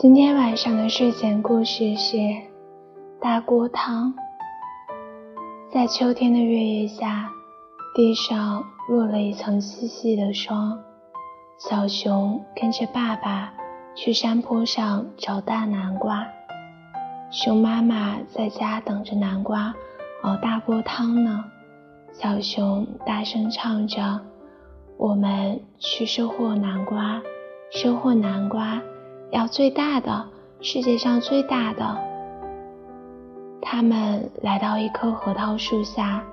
今天晚上的睡前故事是大锅汤。在秋天的月夜下，地上落了一层细细的霜。小熊跟着爸爸去山坡上找大南瓜。熊妈妈在家等着南瓜熬大锅汤呢。小熊大声唱着：“我们去收获南瓜，收获南瓜。”要最大的，世界上最大的。他们来到一棵核桃树下，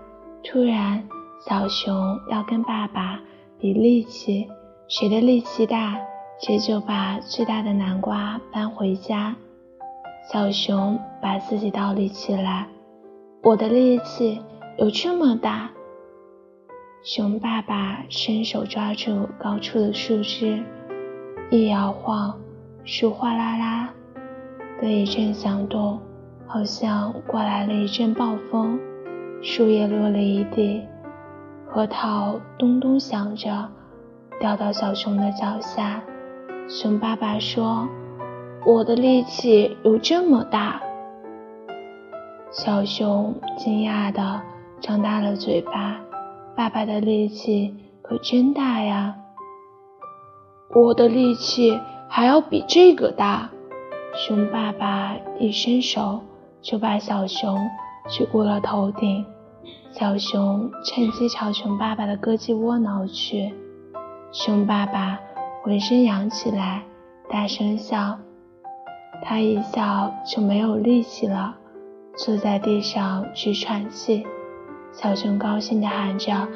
突然，小熊要跟爸爸比力气，谁的力气大，谁就把最大的南瓜搬回家。小熊把自己倒立起来，我的力气有这么大。熊爸爸伸手抓住高处的树枝，一摇晃。树哗啦啦的一阵响动，好像刮来了一阵暴风，树叶落了一地，核桃咚咚响着掉到小熊的脚下。熊爸爸说：“我的力气有这么大。”小熊惊讶地张大了嘴巴：“爸爸的力气可真大呀！”我的力气。还要比这个大！熊爸爸一伸手就把小熊举过了头顶，小熊趁机朝熊爸爸的胳肢窝挠去。熊爸爸浑身痒起来，大声笑。他一笑就没有力气了，坐在地上直喘气。小熊高兴地喊着：“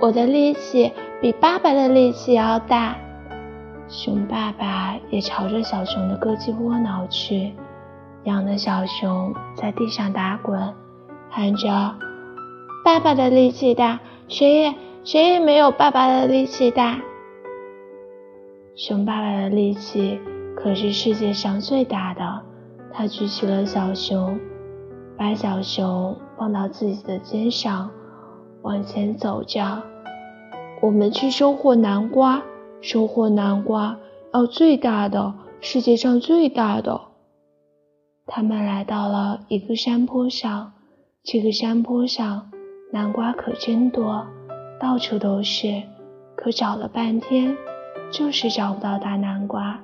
我的力气比爸爸的力气要大！”熊爸爸也朝着小熊的胳肢窝挠去，痒的小熊在地上打滚，喊着：“爸爸的力气大，谁也谁也没有爸爸的力气大。”熊爸爸的力气可是世界上最大的，他举起了小熊，把小熊放到自己的肩上，往前走着：“我们去收获南瓜。”收获南瓜要最大的，世界上最大的。他们来到了一个山坡上，这个山坡上南瓜可真多，到处都是。可找了半天，就是找不到大南瓜。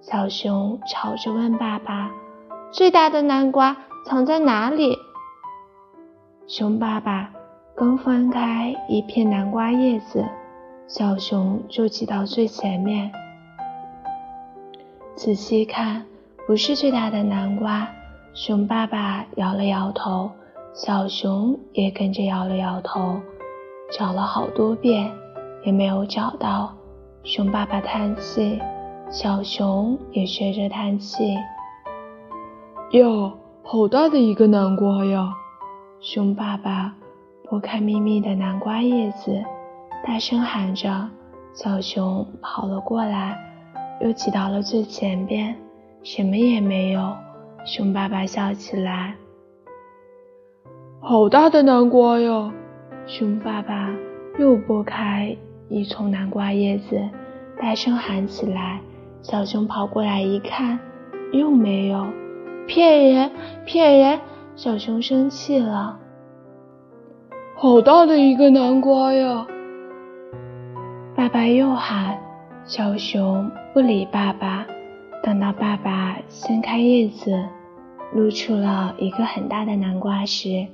小熊吵着问爸爸：“最大的南瓜藏在哪里？”熊爸爸刚翻开一片南瓜叶子。小熊就挤到最前面，仔细看，不是最大的南瓜。熊爸爸摇了摇头，小熊也跟着摇了摇头。找了好多遍，也没有找到。熊爸爸叹气，小熊也学着叹气。哟，好大的一个南瓜呀！熊爸爸拨开密密的南瓜叶子。大声喊着，小熊跑了过来，又挤到了最前边，什么也没有。熊爸爸笑起来：“好大的南瓜呀！”熊爸爸又拨开一丛南瓜叶子，大声喊起来。小熊跑过来一看，又没有，骗人，骗人！小熊生气了：“好大的一个南瓜呀！”爸爸又喊，小熊不理爸爸。等到爸爸掀开叶子，露出了一个很大的南瓜时，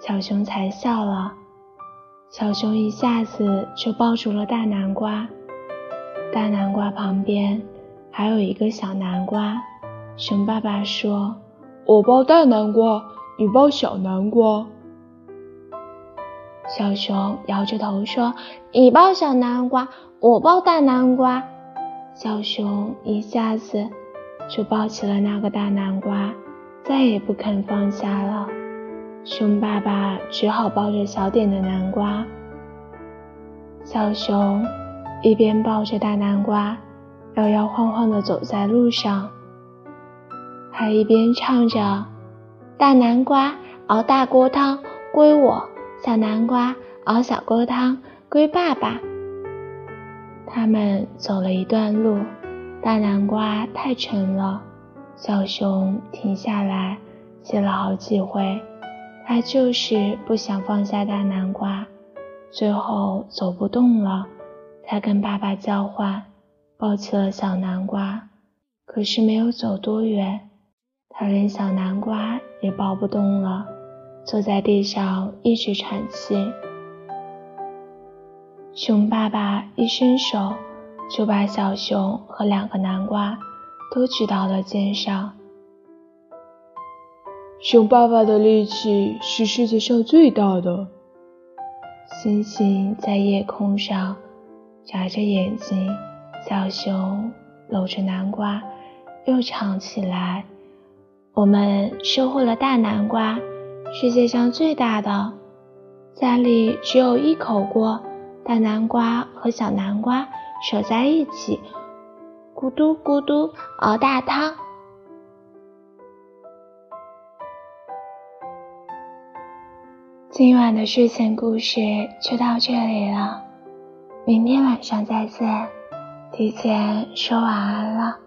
小熊才笑了。小熊一下子就抱住了大南瓜，大南瓜旁边还有一个小南瓜。熊爸爸说：“我抱大南瓜，你抱小南瓜。”小熊摇着头说：“你抱小南瓜，我抱大南瓜。”小熊一下子就抱起了那个大南瓜，再也不肯放下了。熊爸爸只好抱着小点的南瓜。小熊一边抱着大南瓜，摇摇晃晃地走在路上，还一边唱着：“大南瓜熬大锅汤，归我。”小南瓜熬小锅汤归爸爸。他们走了一段路，大南瓜太沉了，小熊停下来，歇了好几回，它就是不想放下大南瓜，最后走不动了，才跟爸爸交换，抱起了小南瓜。可是没有走多远，它连小南瓜也抱不动了，坐在地上一直喘气。熊爸爸一伸手，就把小熊和两个南瓜都举到了肩上。熊爸爸的力气是世界上最大的。星星在夜空上眨着眼睛，小熊搂着南瓜又唱起来：“我们收获了大南瓜，世界上最大的，家里只有一口锅。”大南瓜和小南瓜守在一起，咕嘟咕嘟熬大汤。今晚的睡前故事就到这里了，明天晚上再见，提前说晚安了。